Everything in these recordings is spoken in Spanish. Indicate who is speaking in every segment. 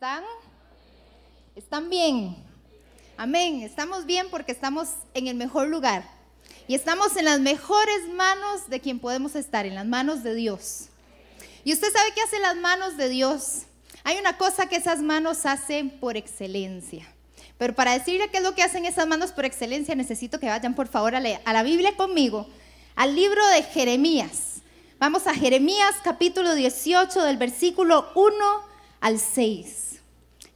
Speaker 1: están? ¿Están bien? Amén. Estamos bien porque estamos en el mejor lugar. Y estamos en las mejores manos de quien podemos estar, en las manos de Dios. ¿Y usted sabe qué hacen las manos de Dios? Hay una cosa que esas manos hacen por excelencia. Pero para decirle qué es lo que hacen esas manos por excelencia, necesito que vayan por favor a, a la Biblia conmigo, al libro de Jeremías. Vamos a Jeremías capítulo 18 del versículo 1 al 6.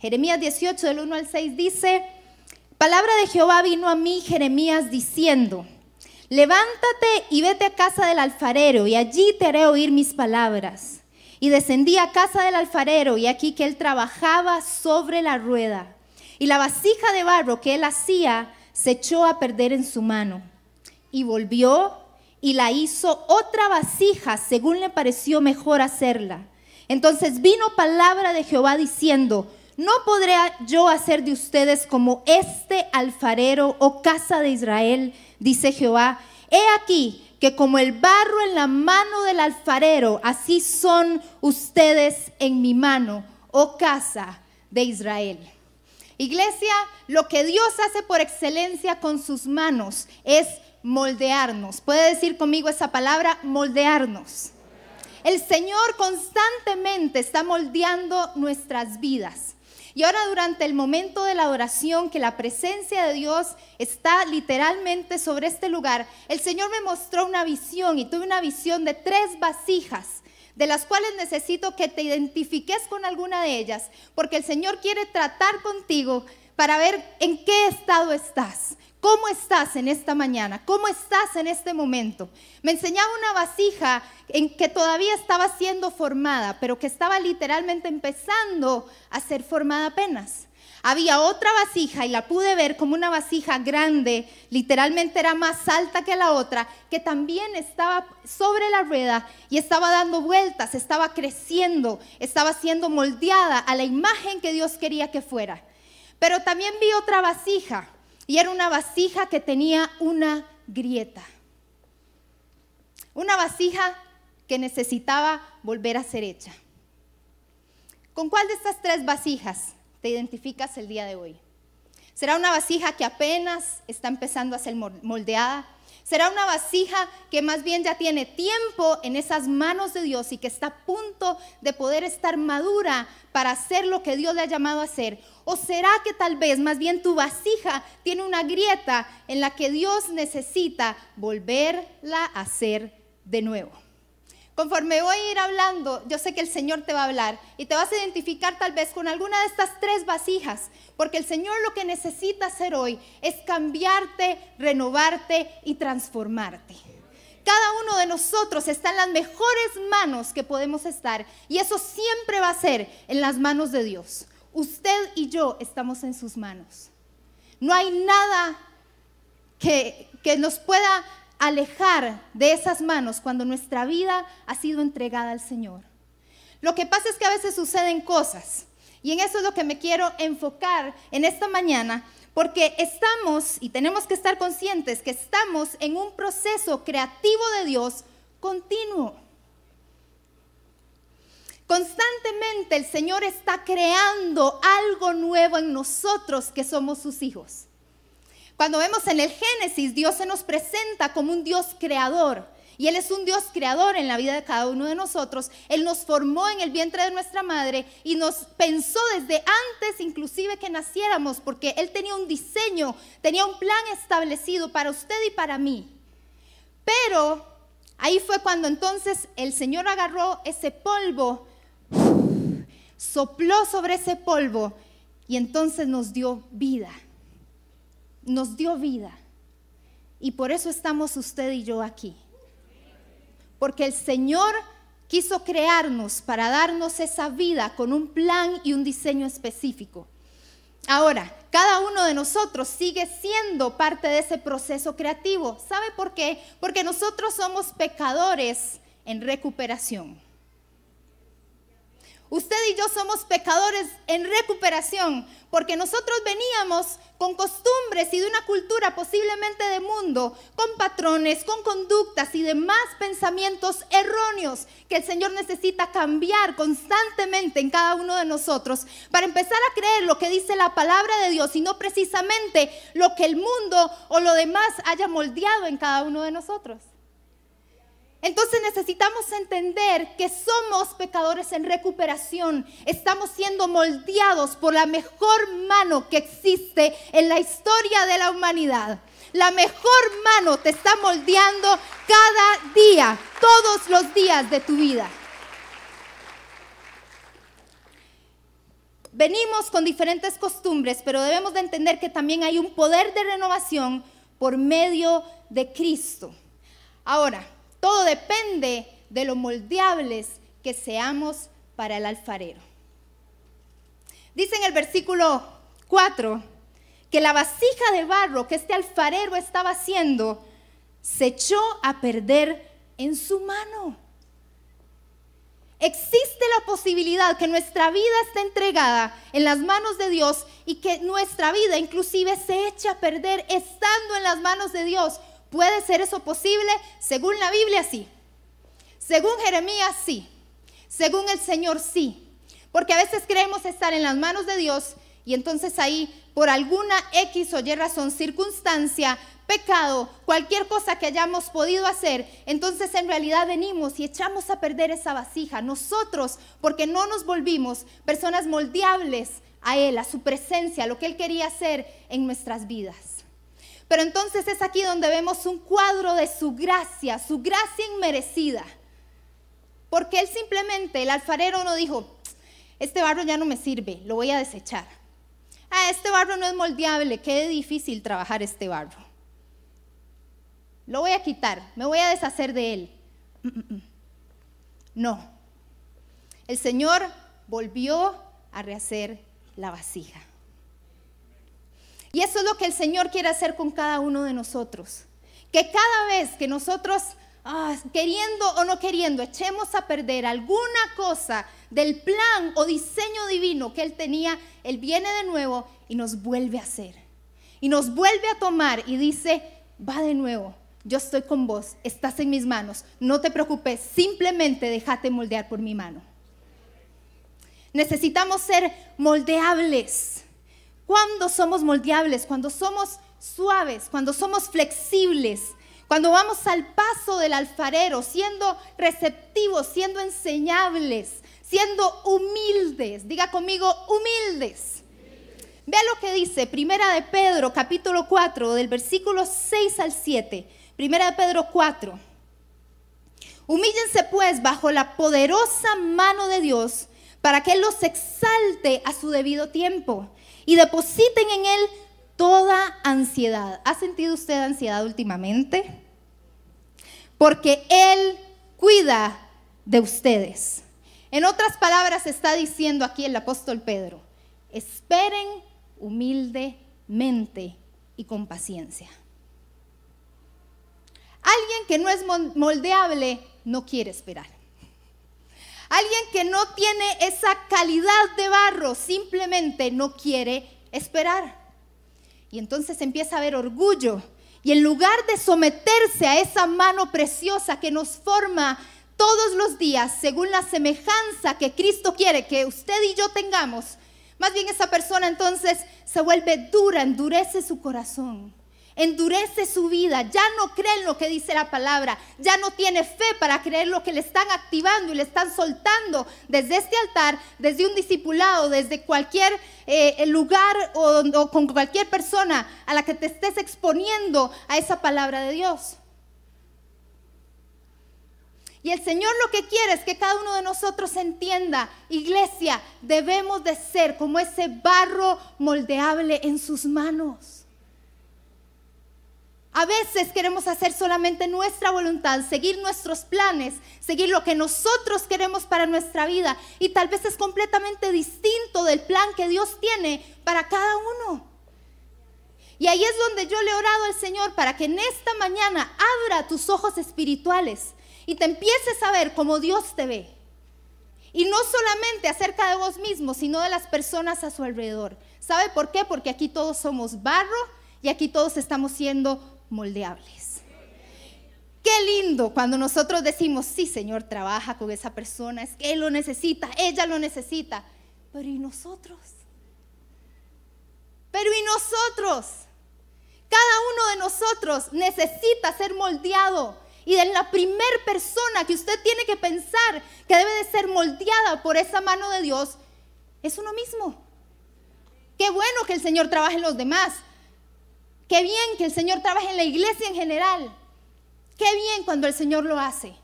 Speaker 1: Jeremías 18 del 1 al 6 dice, palabra de Jehová vino a mí, Jeremías, diciendo, levántate y vete a casa del alfarero y allí te haré oír mis palabras. Y descendí a casa del alfarero y aquí que él trabajaba sobre la rueda. Y la vasija de barro que él hacía se echó a perder en su mano. Y volvió y la hizo otra vasija según le pareció mejor hacerla. Entonces vino palabra de Jehová diciendo, no podré yo hacer de ustedes como este alfarero o casa de Israel, dice Jehová. He aquí que como el barro en la mano del alfarero, así son ustedes en mi mano, oh casa de Israel. Iglesia, lo que Dios hace por excelencia con sus manos es moldearnos. ¿Puede decir conmigo esa palabra? Moldearnos. El Señor constantemente está moldeando nuestras vidas. Y ahora durante el momento de la adoración, que la presencia de Dios está literalmente sobre este lugar, el Señor me mostró una visión y tuve una visión de tres vasijas de las cuales necesito que te identifiques con alguna de ellas, porque el Señor quiere tratar contigo para ver en qué estado estás. ¿Cómo estás en esta mañana? ¿Cómo estás en este momento? Me enseñaba una vasija en que todavía estaba siendo formada, pero que estaba literalmente empezando a ser formada apenas. Había otra vasija y la pude ver como una vasija grande, literalmente era más alta que la otra, que también estaba sobre la rueda y estaba dando vueltas, estaba creciendo, estaba siendo moldeada a la imagen que Dios quería que fuera. Pero también vi otra vasija y era una vasija que tenía una grieta. Una vasija que necesitaba volver a ser hecha. ¿Con cuál de estas tres vasijas te identificas el día de hoy? ¿Será una vasija que apenas está empezando a ser moldeada? Será una vasija que más bien ya tiene tiempo en esas manos de Dios y que está a punto de poder estar madura para hacer lo que Dios le ha llamado a hacer. ¿O será que tal vez más bien tu vasija tiene una grieta en la que Dios necesita volverla a hacer de nuevo? Conforme voy a ir hablando, yo sé que el Señor te va a hablar y te vas a identificar tal vez con alguna de estas tres vasijas, porque el Señor lo que necesita hacer hoy es cambiarte, renovarte y transformarte. Cada uno de nosotros está en las mejores manos que podemos estar y eso siempre va a ser en las manos de Dios. Usted y yo estamos en sus manos. No hay nada que, que nos pueda alejar de esas manos cuando nuestra vida ha sido entregada al Señor. Lo que pasa es que a veces suceden cosas y en eso es lo que me quiero enfocar en esta mañana, porque estamos y tenemos que estar conscientes que estamos en un proceso creativo de Dios continuo. Constantemente el Señor está creando algo nuevo en nosotros que somos sus hijos. Cuando vemos en el Génesis, Dios se nos presenta como un Dios creador. Y Él es un Dios creador en la vida de cada uno de nosotros. Él nos formó en el vientre de nuestra madre y nos pensó desde antes inclusive que naciéramos, porque Él tenía un diseño, tenía un plan establecido para usted y para mí. Pero ahí fue cuando entonces el Señor agarró ese polvo, sopló sobre ese polvo y entonces nos dio vida nos dio vida. Y por eso estamos usted y yo aquí. Porque el Señor quiso crearnos para darnos esa vida con un plan y un diseño específico. Ahora, cada uno de nosotros sigue siendo parte de ese proceso creativo. ¿Sabe por qué? Porque nosotros somos pecadores en recuperación. Usted y yo somos pecadores en recuperación porque nosotros veníamos con costumbres y de una cultura posiblemente de mundo, con patrones, con conductas y demás pensamientos erróneos que el Señor necesita cambiar constantemente en cada uno de nosotros para empezar a creer lo que dice la palabra de Dios y no precisamente lo que el mundo o lo demás haya moldeado en cada uno de nosotros. Entonces necesitamos entender que somos pecadores en recuperación. Estamos siendo moldeados por la mejor mano que existe en la historia de la humanidad. La mejor mano te está moldeando cada día, todos los días de tu vida. Venimos con diferentes costumbres, pero debemos de entender que también hay un poder de renovación por medio de Cristo. Ahora, todo depende de lo moldeables que seamos para el alfarero. Dice en el versículo 4 que la vasija de barro que este alfarero estaba haciendo se echó a perder en su mano. Existe la posibilidad que nuestra vida esté entregada en las manos de Dios y que nuestra vida inclusive se eche a perder estando en las manos de Dios ¿Puede ser eso posible? Según la Biblia, sí. Según Jeremías, sí. Según el Señor, sí. Porque a veces creemos estar en las manos de Dios y entonces ahí, por alguna X o Y razón, circunstancia, pecado, cualquier cosa que hayamos podido hacer, entonces en realidad venimos y echamos a perder esa vasija. Nosotros, porque no nos volvimos personas moldeables a Él, a su presencia, a lo que Él quería hacer en nuestras vidas. Pero entonces es aquí donde vemos un cuadro de su gracia, su gracia inmerecida. Porque él simplemente, el alfarero no dijo, este barro ya no me sirve, lo voy a desechar. Ah, este barro no es moldeable, qué difícil trabajar este barro. Lo voy a quitar, me voy a deshacer de él. Mm, mm, mm. No. El Señor volvió a rehacer la vasija. Y eso es lo que el Señor quiere hacer con cada uno de nosotros. Que cada vez que nosotros, ah, queriendo o no queriendo, echemos a perder alguna cosa del plan o diseño divino que Él tenía, Él viene de nuevo y nos vuelve a hacer. Y nos vuelve a tomar y dice, va de nuevo, yo estoy con vos, estás en mis manos, no te preocupes, simplemente déjate moldear por mi mano. Necesitamos ser moldeables. Cuando somos moldeables, cuando somos suaves, cuando somos flexibles, cuando vamos al paso del alfarero, siendo receptivos, siendo enseñables, siendo humildes. Diga conmigo, humildes. Vea lo que dice Primera de Pedro, capítulo 4, del versículo 6 al 7. Primera de Pedro 4. Humíllense pues bajo la poderosa mano de Dios para que Él los exalte a su debido tiempo y depositen en Él toda ansiedad. ¿Ha sentido usted ansiedad últimamente? Porque Él cuida de ustedes. En otras palabras está diciendo aquí el apóstol Pedro, esperen humildemente y con paciencia. Alguien que no es moldeable no quiere esperar. Alguien que no tiene esa calidad de barro simplemente no quiere esperar. Y entonces empieza a haber orgullo. Y en lugar de someterse a esa mano preciosa que nos forma todos los días según la semejanza que Cristo quiere que usted y yo tengamos, más bien esa persona entonces se vuelve dura, endurece su corazón endurece su vida, ya no cree en lo que dice la palabra, ya no tiene fe para creer lo que le están activando y le están soltando desde este altar, desde un discipulado, desde cualquier eh, lugar o, o con cualquier persona a la que te estés exponiendo a esa palabra de Dios. Y el Señor lo que quiere es que cada uno de nosotros entienda, iglesia, debemos de ser como ese barro moldeable en sus manos. A veces queremos hacer solamente nuestra voluntad, seguir nuestros planes, seguir lo que nosotros queremos para nuestra vida y tal vez es completamente distinto del plan que Dios tiene para cada uno. Y ahí es donde yo le he orado al Señor para que en esta mañana abra tus ojos espirituales y te empieces a ver como Dios te ve. Y no solamente acerca de vos mismo, sino de las personas a su alrededor. ¿Sabe por qué? Porque aquí todos somos barro y aquí todos estamos siendo moldeables. Qué lindo cuando nosotros decimos, sí, Señor, trabaja con esa persona, es que Él lo necesita, ella lo necesita. Pero ¿y nosotros? Pero ¿y nosotros? Cada uno de nosotros necesita ser moldeado. Y de la primer persona que usted tiene que pensar que debe de ser moldeada por esa mano de Dios es uno mismo. Qué bueno que el Señor trabaje en los demás. Qué bien que el Señor trabaje en la iglesia en general. Qué bien cuando el Señor lo hace.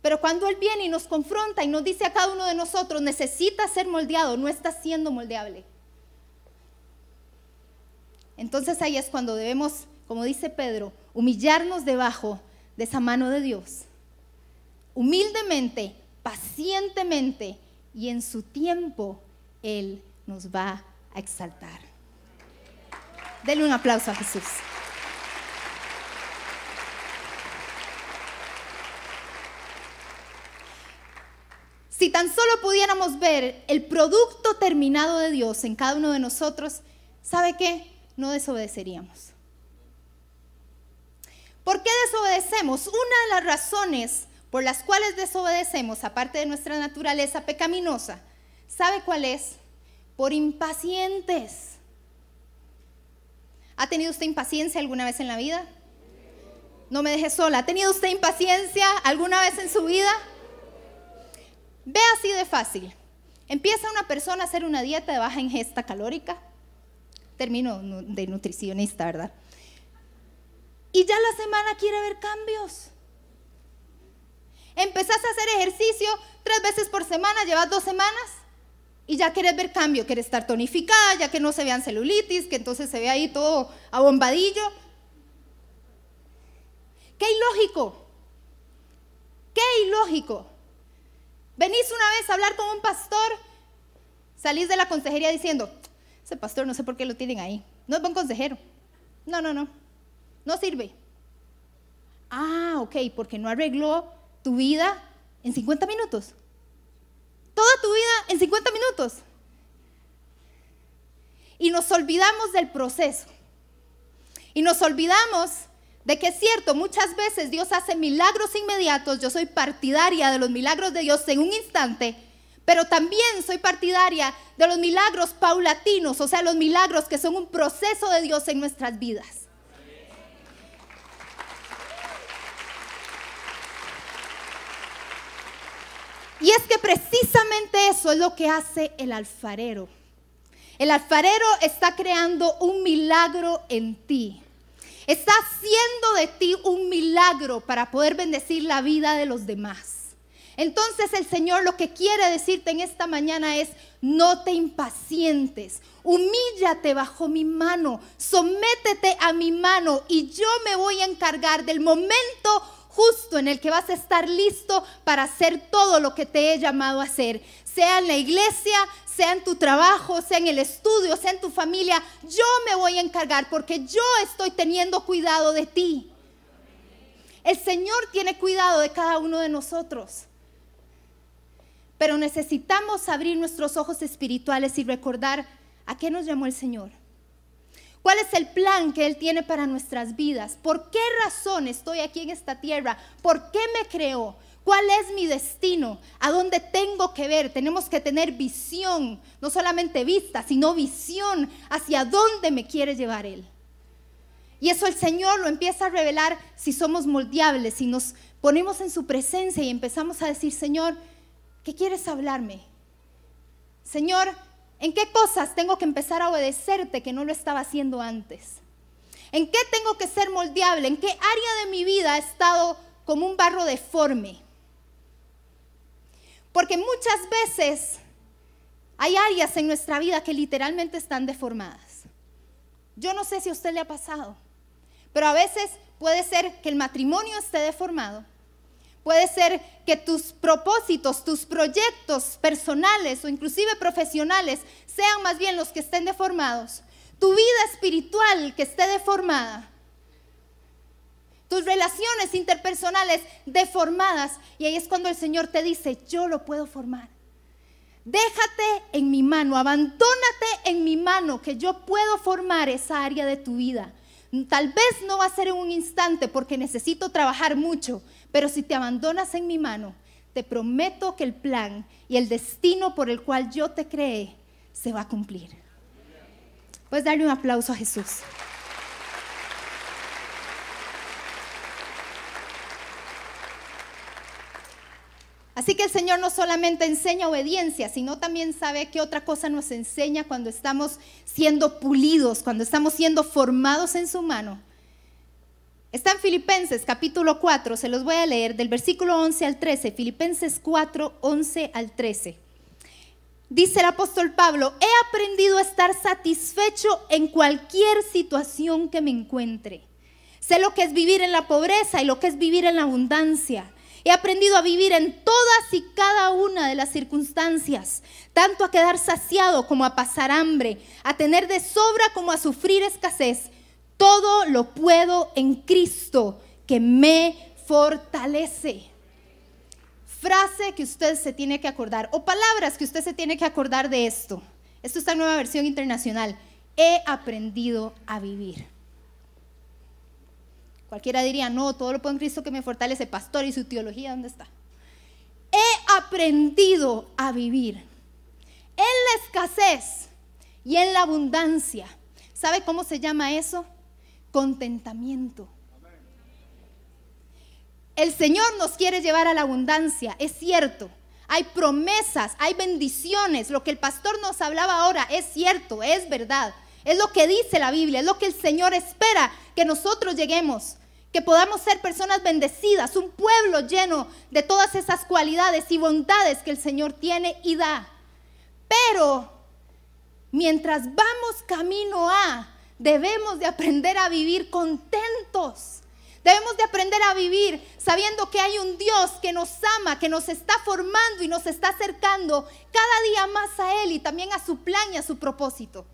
Speaker 1: Pero cuando Él viene y nos confronta y nos dice a cada uno de nosotros, necesita ser moldeado, no está siendo moldeable. Entonces ahí es cuando debemos, como dice Pedro, humillarnos debajo de esa mano de Dios. Humildemente, pacientemente y en su tiempo Él nos va a exaltar. Denle un aplauso a Jesús. Si tan solo pudiéramos ver el producto terminado de Dios en cada uno de nosotros, ¿sabe qué? No desobedeceríamos. ¿Por qué desobedecemos? Una de las razones por las cuales desobedecemos, aparte de nuestra naturaleza pecaminosa, ¿sabe cuál es? Por impacientes. ¿Ha tenido usted impaciencia alguna vez en la vida? No me deje sola. ¿Ha tenido usted impaciencia alguna vez en su vida? Ve así de fácil. Empieza una persona a hacer una dieta de baja ingesta calórica. Termino de nutricionista, ¿verdad? Y ya la semana quiere ver cambios. Empezás a hacer ejercicio tres veces por semana, llevas dos semanas y ya quieres ver cambio, quieres estar tonificada, ya que no se vean celulitis, que entonces se ve ahí todo abombadillo. Qué ilógico, qué ilógico. Venís una vez a hablar con un pastor, salís de la consejería diciendo, ese pastor no sé por qué lo tienen ahí, no es buen consejero. No, no, no, no sirve. Ah, ok, porque no arregló tu vida en 50 minutos. En 50 minutos. Y nos olvidamos del proceso. Y nos olvidamos de que es cierto, muchas veces Dios hace milagros inmediatos, yo soy partidaria de los milagros de Dios en un instante, pero también soy partidaria de los milagros paulatinos, o sea, los milagros que son un proceso de Dios en nuestras vidas. Y es que precisamente eso es lo que hace el alfarero. El alfarero está creando un milagro en ti. Está haciendo de ti un milagro para poder bendecir la vida de los demás. Entonces el Señor lo que quiere decirte en esta mañana es, no te impacientes, humíllate bajo mi mano, sométete a mi mano y yo me voy a encargar del momento justo en el que vas a estar listo para hacer todo lo que te he llamado a hacer, sea en la iglesia, sea en tu trabajo, sea en el estudio, sea en tu familia, yo me voy a encargar porque yo estoy teniendo cuidado de ti. El Señor tiene cuidado de cada uno de nosotros. Pero necesitamos abrir nuestros ojos espirituales y recordar a qué nos llamó el Señor. ¿Cuál es el plan que Él tiene para nuestras vidas? ¿Por qué razón estoy aquí en esta tierra? ¿Por qué me creó? ¿Cuál es mi destino? ¿A dónde tengo que ver? Tenemos que tener visión, no solamente vista, sino visión hacia dónde me quiere llevar Él. Y eso el Señor lo empieza a revelar si somos moldeables, si nos ponemos en su presencia y empezamos a decir, Señor, ¿qué quieres hablarme? Señor, ¿en qué cosas tengo que empezar a obedecerte que no lo estaba haciendo antes? ¿En qué tengo que ser moldeable? ¿En qué área de mi vida he estado como un barro deforme? Porque muchas veces hay áreas en nuestra vida que literalmente están deformadas. Yo no sé si a usted le ha pasado, pero a veces puede ser que el matrimonio esté deformado. Puede ser que tus propósitos, tus proyectos personales o inclusive profesionales sean más bien los que estén deformados. Tu vida espiritual que esté deformada tus relaciones interpersonales deformadas. Y ahí es cuando el Señor te dice, yo lo puedo formar. Déjate en mi mano, abandónate en mi mano, que yo puedo formar esa área de tu vida. Tal vez no va a ser en un instante porque necesito trabajar mucho, pero si te abandonas en mi mano, te prometo que el plan y el destino por el cual yo te creé se va a cumplir. Puedes darle un aplauso a Jesús. Así que el Señor no solamente enseña obediencia, sino también sabe qué otra cosa nos enseña cuando estamos siendo pulidos, cuando estamos siendo formados en su mano. Está en Filipenses capítulo 4, se los voy a leer del versículo 11 al 13, Filipenses 4, 11 al 13. Dice el apóstol Pablo, he aprendido a estar satisfecho en cualquier situación que me encuentre. Sé lo que es vivir en la pobreza y lo que es vivir en la abundancia. He aprendido a vivir en todas y cada una de las circunstancias, tanto a quedar saciado como a pasar hambre, a tener de sobra como a sufrir escasez. Todo lo puedo en Cristo que me fortalece. Frase que usted se tiene que acordar o palabras que usted se tiene que acordar de esto. Esto está en nueva versión internacional. He aprendido a vivir. Cualquiera diría, no, todo lo puedo en Cristo que me fortalece, pastor, y su teología, ¿dónde está? He aprendido a vivir en la escasez y en la abundancia. ¿Sabe cómo se llama eso? Contentamiento. El Señor nos quiere llevar a la abundancia, es cierto. Hay promesas, hay bendiciones. Lo que el pastor nos hablaba ahora es cierto, es verdad. Es lo que dice la Biblia, es lo que el Señor espera que nosotros lleguemos que podamos ser personas bendecidas, un pueblo lleno de todas esas cualidades y bondades que el Señor tiene y da. Pero mientras vamos camino a, debemos de aprender a vivir contentos. Debemos de aprender a vivir sabiendo que hay un Dios que nos ama, que nos está formando y nos está acercando cada día más a Él y también a su plan y a su propósito.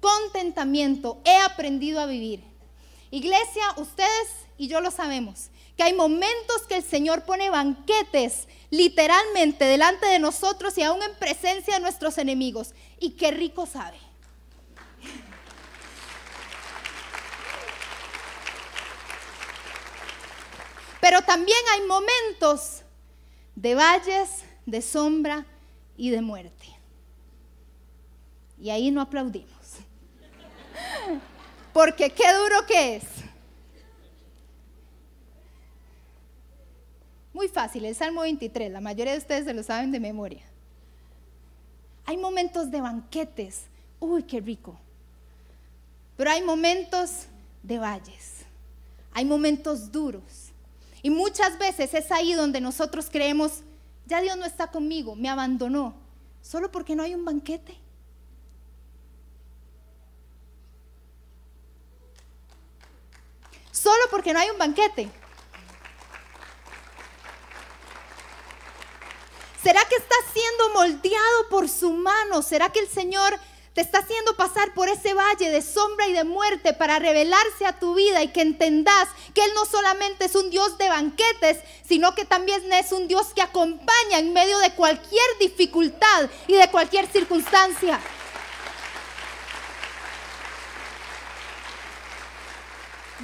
Speaker 1: Contentamiento, he aprendido a vivir. Iglesia, ustedes y yo lo sabemos, que hay momentos que el Señor pone banquetes literalmente delante de nosotros y aún en presencia de nuestros enemigos. Y qué rico sabe. Pero también hay momentos de valles, de sombra y de muerte. Y ahí no aplaudimos. Porque qué duro que es. Muy fácil, el Salmo 23, la mayoría de ustedes se lo saben de memoria. Hay momentos de banquetes, uy, qué rico. Pero hay momentos de valles, hay momentos duros. Y muchas veces es ahí donde nosotros creemos, ya Dios no está conmigo, me abandonó, solo porque no hay un banquete. Solo porque no hay un banquete. ¿Será que estás siendo moldeado por su mano? ¿Será que el Señor te está haciendo pasar por ese valle de sombra y de muerte para revelarse a tu vida y que entendas que Él no solamente es un Dios de banquetes, sino que también es un Dios que acompaña en medio de cualquier dificultad y de cualquier circunstancia?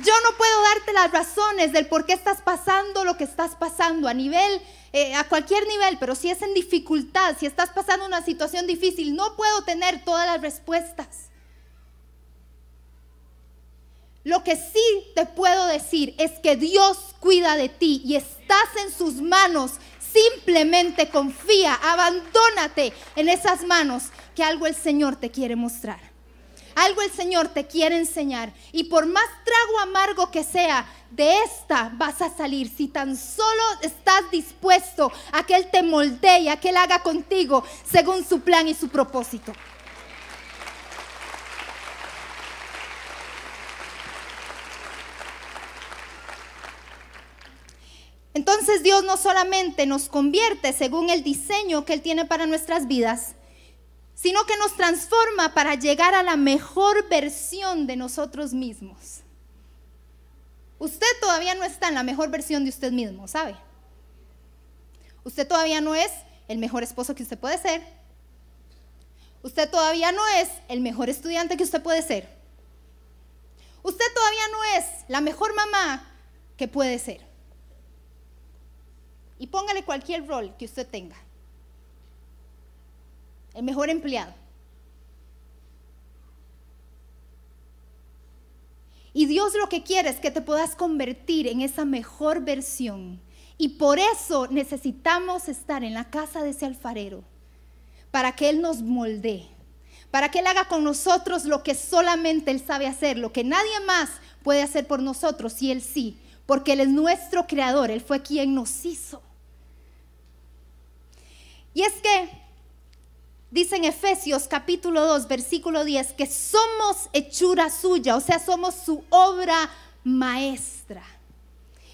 Speaker 1: Yo no puedo darte las razones del por qué estás pasando lo que estás pasando a nivel, eh, a cualquier nivel, pero si es en dificultad, si estás pasando una situación difícil, no puedo tener todas las respuestas. Lo que sí te puedo decir es que Dios cuida de ti y estás en sus manos. Simplemente confía, abandónate en esas manos que algo el Señor te quiere mostrar. Algo el Señor te quiere enseñar. Y por más trago amargo que sea, de esta vas a salir si tan solo estás dispuesto a que Él te moldee a que Él haga contigo según su plan y su propósito. Entonces Dios no solamente nos convierte según el diseño que Él tiene para nuestras vidas, sino que nos transforma para llegar a la mejor versión de nosotros mismos. Usted todavía no está en la mejor versión de usted mismo, ¿sabe? Usted todavía no es el mejor esposo que usted puede ser. Usted todavía no es el mejor estudiante que usted puede ser. Usted todavía no es la mejor mamá que puede ser. Y póngale cualquier rol que usted tenga. El mejor empleado. Y Dios lo que quiere es que te puedas convertir en esa mejor versión. Y por eso necesitamos estar en la casa de ese alfarero, para que Él nos moldee, para que Él haga con nosotros lo que solamente Él sabe hacer, lo que nadie más puede hacer por nosotros y Él sí, porque Él es nuestro creador, Él fue quien nos hizo. Y es que dice en Efesios capítulo 2, versículo 10, que somos hechura suya, o sea, somos su obra maestra.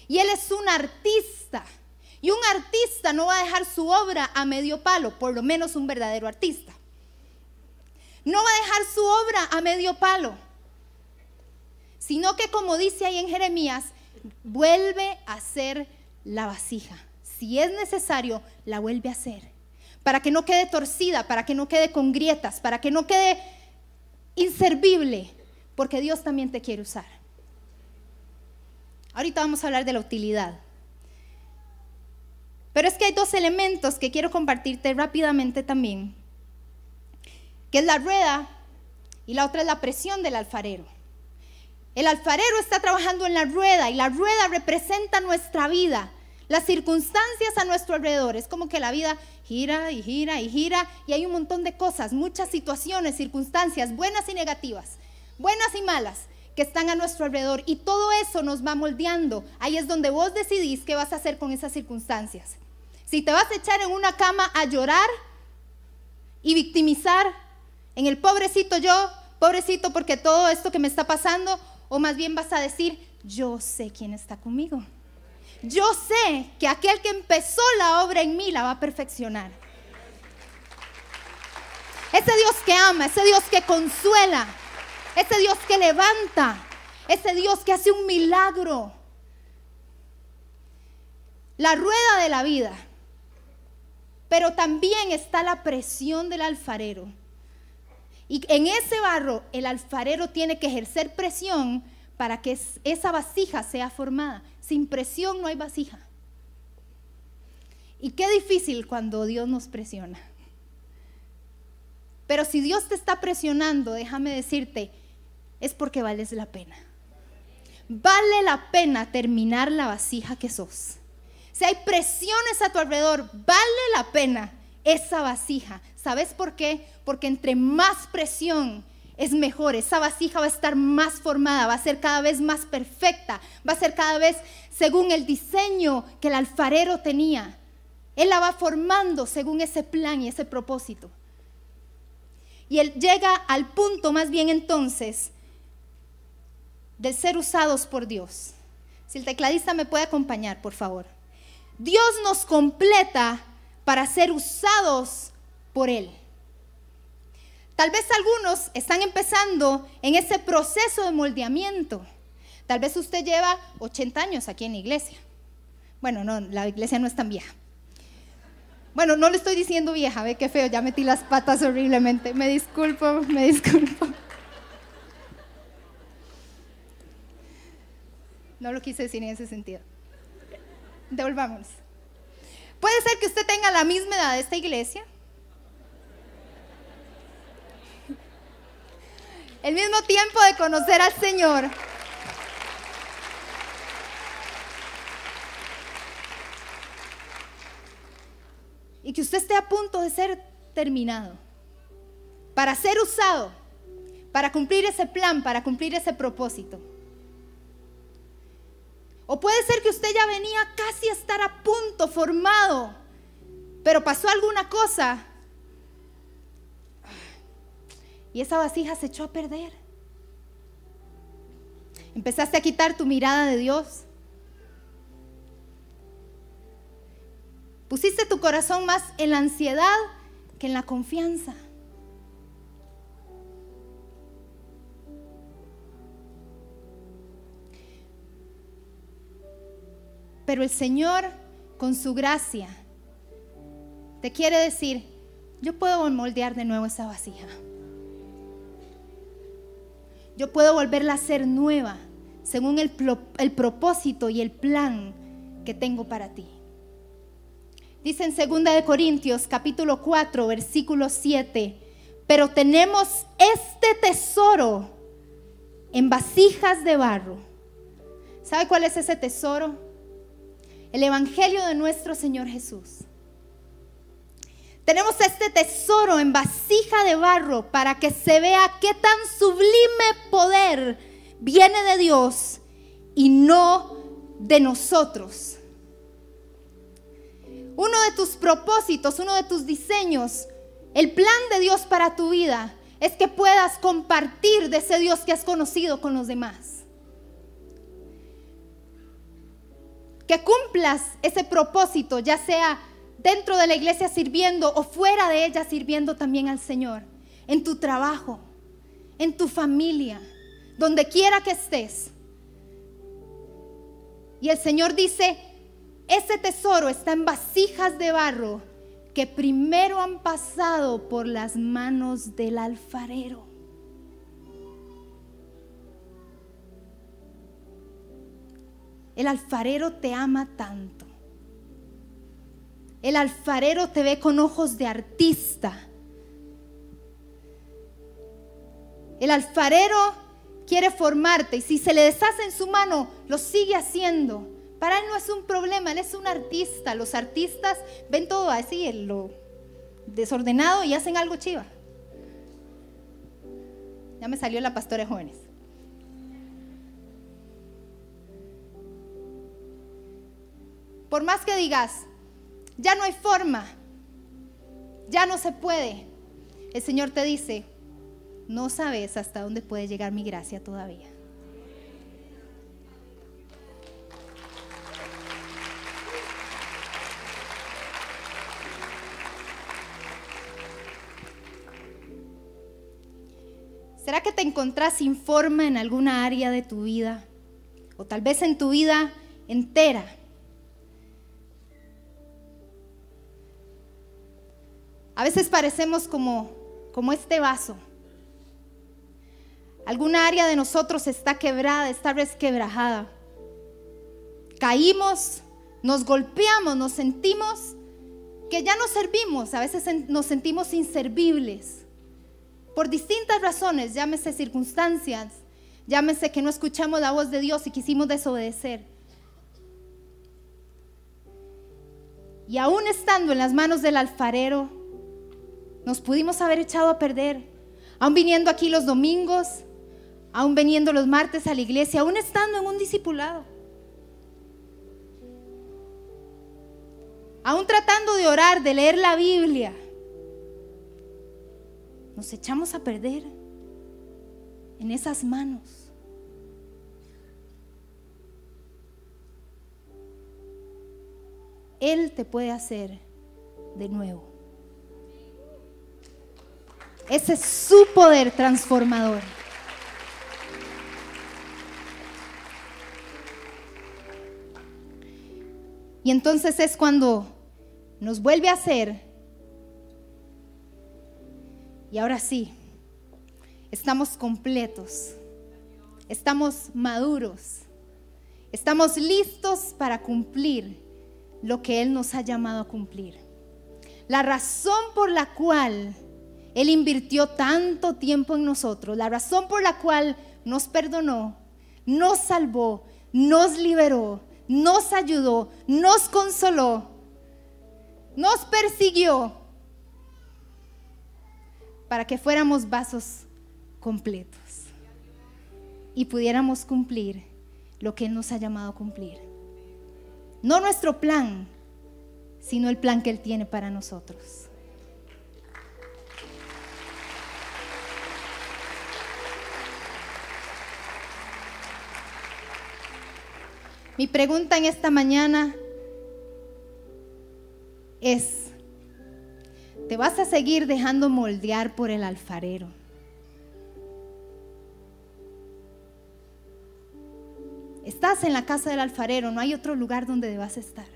Speaker 1: Y él es un artista. Y un artista no va a dejar su obra a medio palo, por lo menos un verdadero artista. No va a dejar su obra a medio palo, sino que como dice ahí en Jeremías, vuelve a hacer la vasija. Si es necesario, la vuelve a hacer para que no quede torcida, para que no quede con grietas, para que no quede inservible, porque Dios también te quiere usar. Ahorita vamos a hablar de la utilidad. Pero es que hay dos elementos que quiero compartirte rápidamente también, que es la rueda y la otra es la presión del alfarero. El alfarero está trabajando en la rueda y la rueda representa nuestra vida las circunstancias a nuestro alrededor. Es como que la vida gira y gira y gira y hay un montón de cosas, muchas situaciones, circunstancias, buenas y negativas, buenas y malas, que están a nuestro alrededor y todo eso nos va moldeando. Ahí es donde vos decidís qué vas a hacer con esas circunstancias. Si te vas a echar en una cama a llorar y victimizar en el pobrecito yo, pobrecito porque todo esto que me está pasando, o más bien vas a decir, yo sé quién está conmigo yo sé que aquel que empezó la obra en mí la va a perfeccionar. Ese Dios que ama, ese Dios que consuela, ese Dios que levanta, ese Dios que hace un milagro. La rueda de la vida. Pero también está la presión del alfarero. Y en ese barro el alfarero tiene que ejercer presión para que esa vasija sea formada. Sin presión no hay vasija. Y qué difícil cuando Dios nos presiona. Pero si Dios te está presionando, déjame decirte, es porque vales la pena. Vale la pena terminar la vasija que sos. Si hay presiones a tu alrededor, vale la pena esa vasija. ¿Sabes por qué? Porque entre más presión es mejor, esa vasija va a estar más formada, va a ser cada vez más perfecta, va a ser cada vez según el diseño que el alfarero tenía. Él la va formando según ese plan y ese propósito. Y él llega al punto más bien entonces de ser usados por Dios. Si el tecladista me puede acompañar, por favor. Dios nos completa para ser usados por Él. Tal vez algunos están empezando en ese proceso de moldeamiento. Tal vez usted lleva 80 años aquí en la iglesia. Bueno, no, la iglesia no es tan vieja. Bueno, no le estoy diciendo vieja, ve qué feo, ya metí las patas horriblemente. Me disculpo, me disculpo. No lo quise decir en ese sentido. Devolvámonos. Puede ser que usted tenga la misma edad de esta iglesia, el mismo tiempo de conocer al Señor. Y que usted esté a punto de ser terminado, para ser usado, para cumplir ese plan, para cumplir ese propósito. O puede ser que usted ya venía casi a estar a punto, formado, pero pasó alguna cosa y esa vasija se echó a perder. Empezaste a quitar tu mirada de Dios. Pusiste tu corazón más en la ansiedad que en la confianza. Pero el Señor, con su gracia, te quiere decir, yo puedo moldear de nuevo esa vasija. Yo puedo volverla a ser nueva según el, el propósito y el plan que tengo para ti. Dice en 2 de Corintios capítulo 4 versículo 7, pero tenemos este tesoro en vasijas de barro. ¿Sabe cuál es ese tesoro? El evangelio de nuestro Señor Jesús. Tenemos este tesoro en vasija de barro para que se vea qué tan sublime poder viene de Dios y no de nosotros. Uno de tus propósitos, uno de tus diseños, el plan de Dios para tu vida es que puedas compartir de ese Dios que has conocido con los demás. Que cumplas ese propósito, ya sea dentro de la iglesia sirviendo o fuera de ella sirviendo también al Señor, en tu trabajo, en tu familia, donde quiera que estés. Y el Señor dice, ese tesoro está en vasijas de barro que primero han pasado por las manos del alfarero. El alfarero te ama tanto. El alfarero te ve con ojos de artista. El alfarero quiere formarte y si se le deshace en su mano, lo sigue haciendo para él no es un problema, él es un artista. Los artistas ven todo así, lo desordenado y hacen algo chiva. Ya me salió la pastora de jóvenes. Por más que digas, ya no hay forma, ya no se puede, el Señor te dice, no sabes hasta dónde puede llegar mi gracia todavía. ¿Será que te encontrás sin forma en alguna área de tu vida? O tal vez en tu vida entera. A veces parecemos como, como este vaso. Alguna área de nosotros está quebrada, está resquebrajada. Caímos, nos golpeamos, nos sentimos que ya no servimos, a veces nos sentimos inservibles. Por distintas razones, llámese circunstancias, llámese que no escuchamos la voz de Dios y quisimos desobedecer. Y aún estando en las manos del alfarero, nos pudimos haber echado a perder. Aún viniendo aquí los domingos, aún viniendo los martes a la iglesia, aún estando en un discipulado. Aún tratando de orar, de leer la Biblia nos echamos a perder en esas manos. Él te puede hacer de nuevo. Ese es su poder transformador. Y entonces es cuando nos vuelve a hacer y ahora sí, estamos completos, estamos maduros, estamos listos para cumplir lo que Él nos ha llamado a cumplir. La razón por la cual Él invirtió tanto tiempo en nosotros, la razón por la cual nos perdonó, nos salvó, nos liberó, nos ayudó, nos consoló, nos persiguió, para que fuéramos vasos completos y pudiéramos cumplir lo que Él nos ha llamado a cumplir. No nuestro plan, sino el plan que Él tiene para nosotros. Mi pregunta en esta mañana es, te vas a seguir dejando moldear por el alfarero. Estás en la casa del alfarero, no hay otro lugar donde debas estar.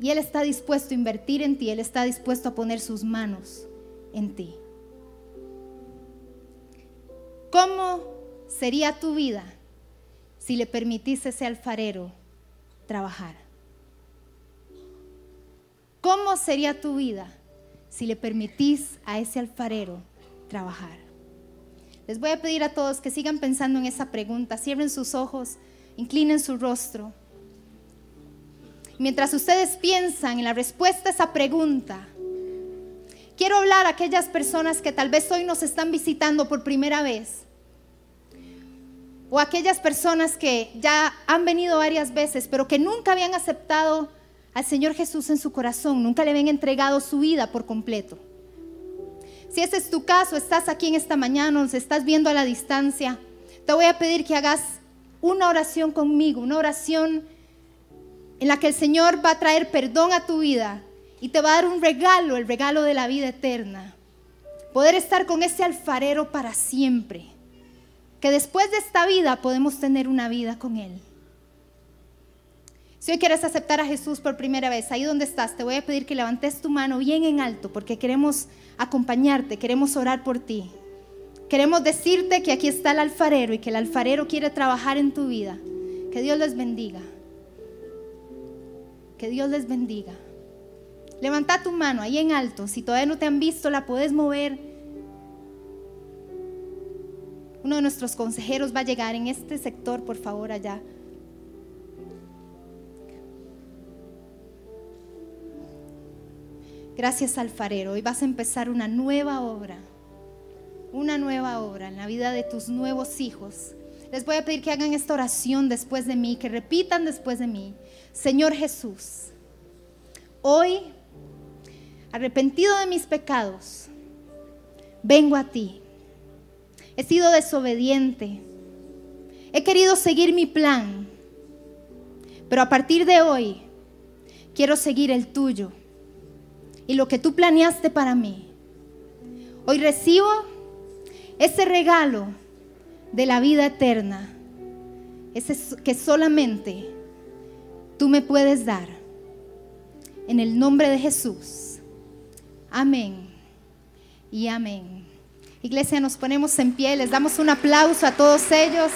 Speaker 1: Y Él está dispuesto a invertir en ti, Él está dispuesto a poner sus manos en ti. ¿Cómo sería tu vida si le permitís a ese alfarero trabajar? ¿Cómo sería tu vida si le permitís a ese alfarero trabajar? Les voy a pedir a todos que sigan pensando en esa pregunta, cierren sus ojos, inclinen su rostro. Mientras ustedes piensan en la respuesta a esa pregunta, quiero hablar a aquellas personas que tal vez hoy nos están visitando por primera vez. O aquellas personas que ya han venido varias veces, pero que nunca habían aceptado al Señor Jesús en su corazón, nunca le habían entregado su vida por completo. Si ese es tu caso, estás aquí en esta mañana, nos estás viendo a la distancia, te voy a pedir que hagas una oración conmigo, una oración en la que el Señor va a traer perdón a tu vida y te va a dar un regalo, el regalo de la vida eterna. Poder estar con ese alfarero para siempre. Que después de esta vida podemos tener una vida con Él. Si hoy quieres aceptar a Jesús por primera vez, ahí donde estás, te voy a pedir que levantes tu mano bien en alto porque queremos acompañarte, queremos orar por ti. Queremos decirte que aquí está el alfarero y que el alfarero quiere trabajar en tu vida. Que Dios les bendiga. Que Dios les bendiga. Levanta tu mano ahí en alto. Si todavía no te han visto, la puedes mover. Uno de nuestros consejeros va a llegar en este sector, por favor, allá. Gracias alfarero, hoy vas a empezar una nueva obra, una nueva obra en la vida de tus nuevos hijos. Les voy a pedir que hagan esta oración después de mí, que repitan después de mí. Señor Jesús, hoy, arrepentido de mis pecados, vengo a ti. He sido desobediente. He querido seguir mi plan. Pero a partir de hoy, quiero seguir el tuyo y lo que tú planeaste para mí. Hoy recibo ese regalo de la vida eterna, ese que solamente tú me puedes dar. En el nombre de Jesús. Amén y amén. Iglesia, nos ponemos en pie, les damos un aplauso a todos ellos.